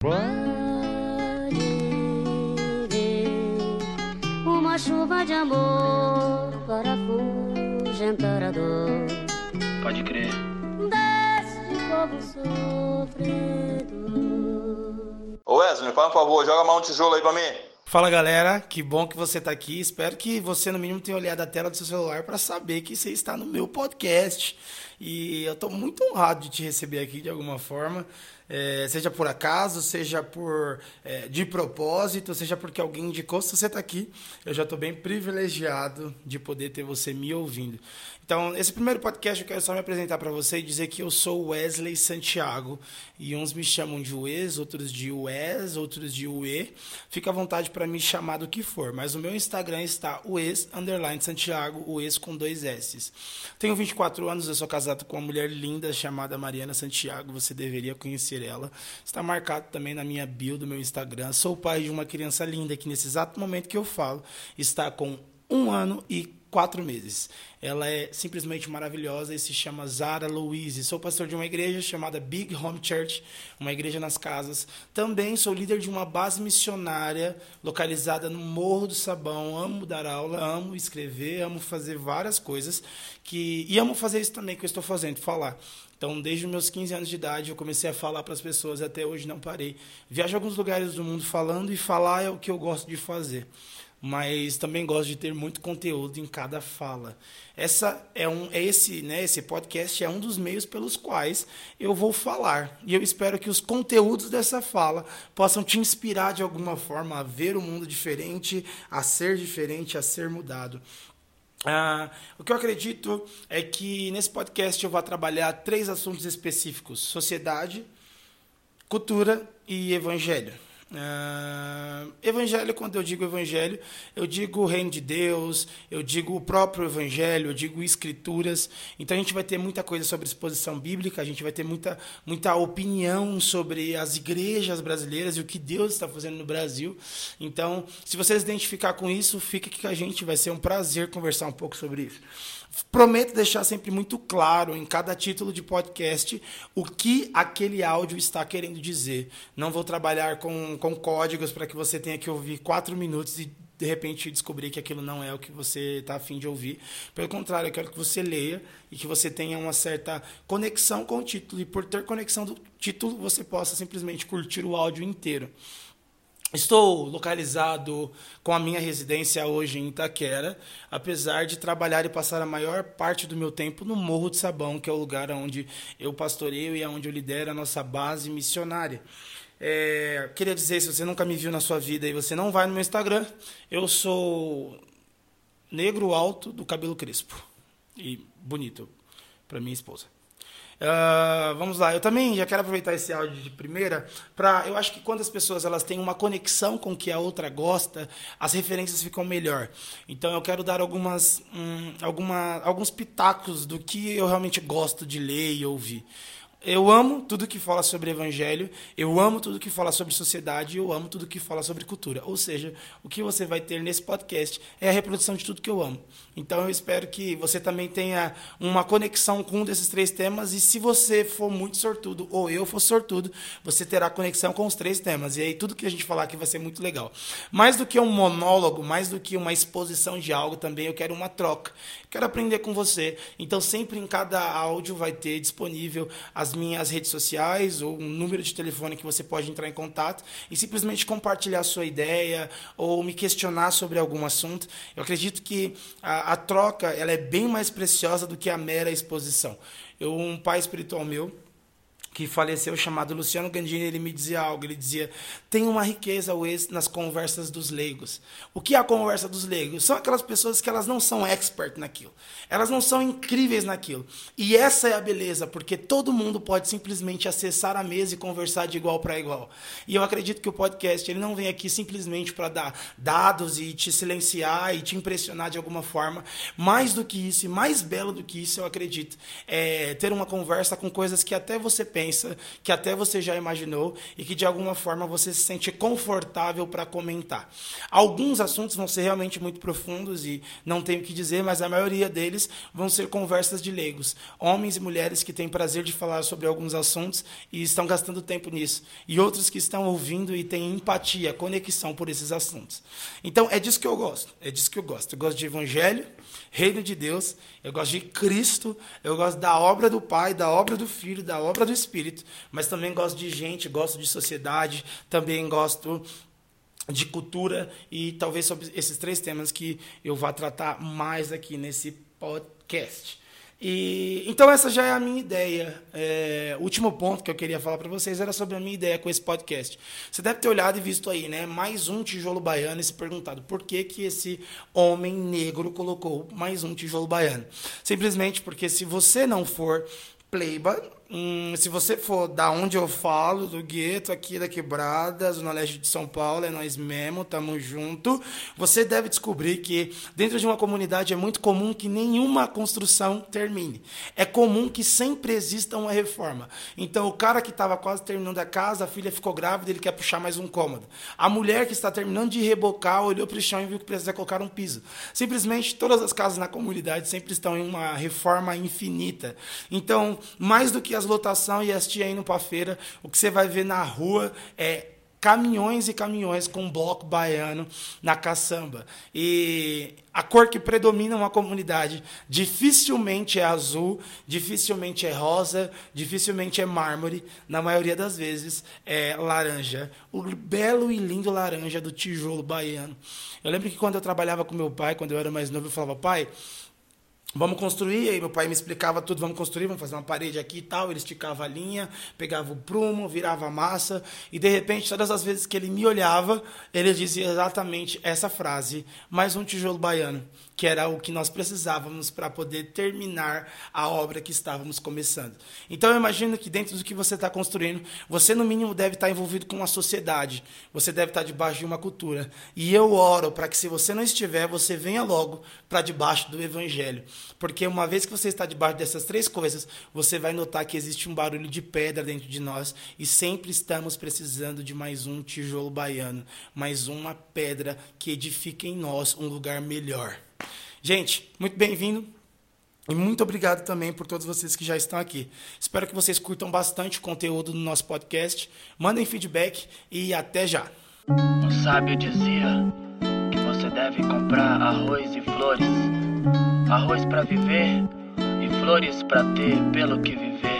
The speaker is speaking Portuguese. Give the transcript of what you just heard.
Pode vir uma chuva de amor para afugentar a dor Pode crer. deste povo sofredor. Ô Wesley, faz um favor, joga mais um tijolo aí pra mim. Fala galera, que bom que você está aqui. Espero que você, no mínimo, tenha olhado a tela do seu celular para saber que você está no meu podcast. E eu estou muito honrado de te receber aqui de alguma forma, é, seja por acaso, seja por é, de propósito, seja porque alguém indicou. Se você está aqui, eu já estou bem privilegiado de poder ter você me ouvindo. Então, esse primeiro podcast eu quero só me apresentar para você e dizer que eu sou Wesley Santiago. E uns me chamam de Wes, outros de Wes, outros de Ue. Fica à vontade para me chamar do que for. Mas o meu Instagram está Wes, underline Santiago, Wes com dois S. Tenho 24 anos, eu sou casado com uma mulher linda chamada Mariana Santiago. Você deveria conhecer ela. Está marcado também na minha bio do meu Instagram. Sou pai de uma criança linda que nesse exato momento que eu falo está com um ano e quatro meses. Ela é simplesmente maravilhosa e se chama Zara Louise. Sou pastor de uma igreja chamada Big Home Church, uma igreja nas casas. Também sou líder de uma base missionária localizada no Morro do Sabão. Amo dar aula, amo escrever, amo fazer várias coisas que e amo fazer isso também que eu estou fazendo, falar. Então, desde os meus 15 anos de idade, eu comecei a falar para as pessoas, até hoje não parei. Viajo a alguns lugares do mundo falando e falar é o que eu gosto de fazer mas também gosto de ter muito conteúdo em cada fala. Essa é um é esse, né, esse podcast é um dos meios pelos quais eu vou falar. E eu espero que os conteúdos dessa fala possam te inspirar de alguma forma a ver o mundo diferente, a ser diferente, a ser mudado. Ah, o que eu acredito é que nesse podcast eu vou trabalhar três assuntos específicos: sociedade, cultura e evangelho. Uh, evangelho, quando eu digo evangelho, eu digo o reino de Deus, eu digo o próprio evangelho, eu digo escrituras. Então a gente vai ter muita coisa sobre exposição bíblica, a gente vai ter muita, muita opinião sobre as igrejas brasileiras e o que Deus está fazendo no Brasil. Então, se vocês identificar com isso, fica aqui com a gente, vai ser um prazer conversar um pouco sobre isso. Prometo deixar sempre muito claro em cada título de podcast o que aquele áudio está querendo dizer. Não vou trabalhar com, com códigos para que você tenha que ouvir quatro minutos e de repente descobrir que aquilo não é o que você está afim de ouvir. Pelo contrário, eu quero que você leia e que você tenha uma certa conexão com o título. E por ter conexão do título, você possa simplesmente curtir o áudio inteiro. Estou localizado com a minha residência hoje em Itaquera, apesar de trabalhar e passar a maior parte do meu tempo no Morro de Sabão, que é o lugar onde eu pastoreio e é onde eu lidero a nossa base missionária. É, queria dizer, se você nunca me viu na sua vida e você não vai no meu Instagram, eu sou negro alto do cabelo crespo e bonito para minha esposa. Uh, vamos lá, eu também já quero aproveitar esse áudio de primeira para, eu acho que quando as pessoas elas têm uma conexão com o que a outra gosta, as referências ficam melhor. Então eu quero dar algumas, hum, alguma, alguns pitacos do que eu realmente gosto de ler e ouvir. Eu amo tudo que fala sobre evangelho, eu amo tudo que fala sobre sociedade, eu amo tudo que fala sobre cultura. Ou seja, o que você vai ter nesse podcast é a reprodução de tudo que eu amo. Então eu espero que você também tenha uma conexão com um desses três temas e se você for muito sortudo ou eu for sortudo, você terá conexão com os três temas. E aí tudo que a gente falar aqui vai ser muito legal. Mais do que um monólogo, mais do que uma exposição de algo também, eu quero uma troca. quero aprender com você. Então sempre em cada áudio vai ter disponível as minhas redes sociais ou um número de telefone que você pode entrar em contato e simplesmente compartilhar a sua ideia ou me questionar sobre algum assunto. Eu acredito que a, a troca ela é bem mais preciosa do que a mera exposição. Eu, um pai espiritual meu, que faleceu, chamado Luciano Gandini, ele me dizia algo, ele dizia, tem uma riqueza Wes, nas conversas dos leigos. O que é a conversa dos leigos? São aquelas pessoas que elas não são expert naquilo, elas não são incríveis naquilo. E essa é a beleza, porque todo mundo pode simplesmente acessar a mesa e conversar de igual para igual. E eu acredito que o podcast, ele não vem aqui simplesmente para dar dados e te silenciar e te impressionar de alguma forma. Mais do que isso, e mais belo do que isso, eu acredito, é ter uma conversa com coisas que até você pensa, pensa, que até você já imaginou e que de alguma forma você se sente confortável para comentar. Alguns assuntos vão ser realmente muito profundos e não tenho o que dizer, mas a maioria deles vão ser conversas de leigos, homens e mulheres que têm prazer de falar sobre alguns assuntos e estão gastando tempo nisso, e outros que estão ouvindo e têm empatia, conexão por esses assuntos. Então é disso que eu gosto, é disso que eu gosto. Eu gosto de evangelho, reino de Deus, eu gosto de Cristo, eu gosto da obra do Pai, da obra do Filho, da obra do Espírito, mas também gosto de gente, gosto de sociedade, também gosto de cultura e talvez sobre esses três temas que eu vou tratar mais aqui nesse podcast. E, então essa já é a minha ideia. É, o último ponto que eu queria falar para vocês era sobre a minha ideia com esse podcast. Você deve ter olhado e visto aí, né? Mais um tijolo baiano e se perguntado por que, que esse homem negro colocou mais um tijolo baiano. Simplesmente porque se você não for playboy, Hum, se você for da onde eu falo, do gueto aqui da quebrada, Zona Leste de São Paulo, é nós mesmo, tamo junto. Você deve descobrir que dentro de uma comunidade é muito comum que nenhuma construção termine. É comum que sempre exista uma reforma. Então, o cara que estava quase terminando a casa, a filha ficou grávida, ele quer puxar mais um cômodo. A mulher que está terminando de rebocar olhou para o chão e viu que precisa colocar um piso. Simplesmente todas as casas na comunidade sempre estão em uma reforma infinita. Então, mais do que as lotação e as tia indo para feira, o que você vai ver na rua é caminhões e caminhões com bloco baiano na caçamba. E a cor que predomina uma comunidade dificilmente é azul, dificilmente é rosa, dificilmente é mármore, na maioria das vezes é laranja. O belo e lindo laranja do tijolo baiano. Eu lembro que quando eu trabalhava com meu pai, quando eu era mais novo, eu falava, pai, Vamos construir, aí meu pai me explicava tudo, vamos construir, vamos fazer uma parede aqui e tal. Ele esticava a linha, pegava o prumo, virava a massa, e de repente, todas as vezes que ele me olhava, ele dizia exatamente essa frase: mais um tijolo baiano que era o que nós precisávamos para poder terminar a obra que estávamos começando. Então eu imagino que dentro do que você está construindo, você no mínimo deve estar envolvido com uma sociedade, você deve estar debaixo de uma cultura. E eu oro para que se você não estiver, você venha logo para debaixo do evangelho, porque uma vez que você está debaixo dessas três coisas, você vai notar que existe um barulho de pedra dentro de nós e sempre estamos precisando de mais um tijolo baiano, mais uma pedra que edifique em nós um lugar melhor. Gente, muito bem-vindo. E muito obrigado também por todos vocês que já estão aqui. Espero que vocês curtam bastante o conteúdo do nosso podcast. Mandem feedback e até já. Um sábio dizia que você deve comprar arroz e flores. Arroz para viver e flores para ter pelo que viver.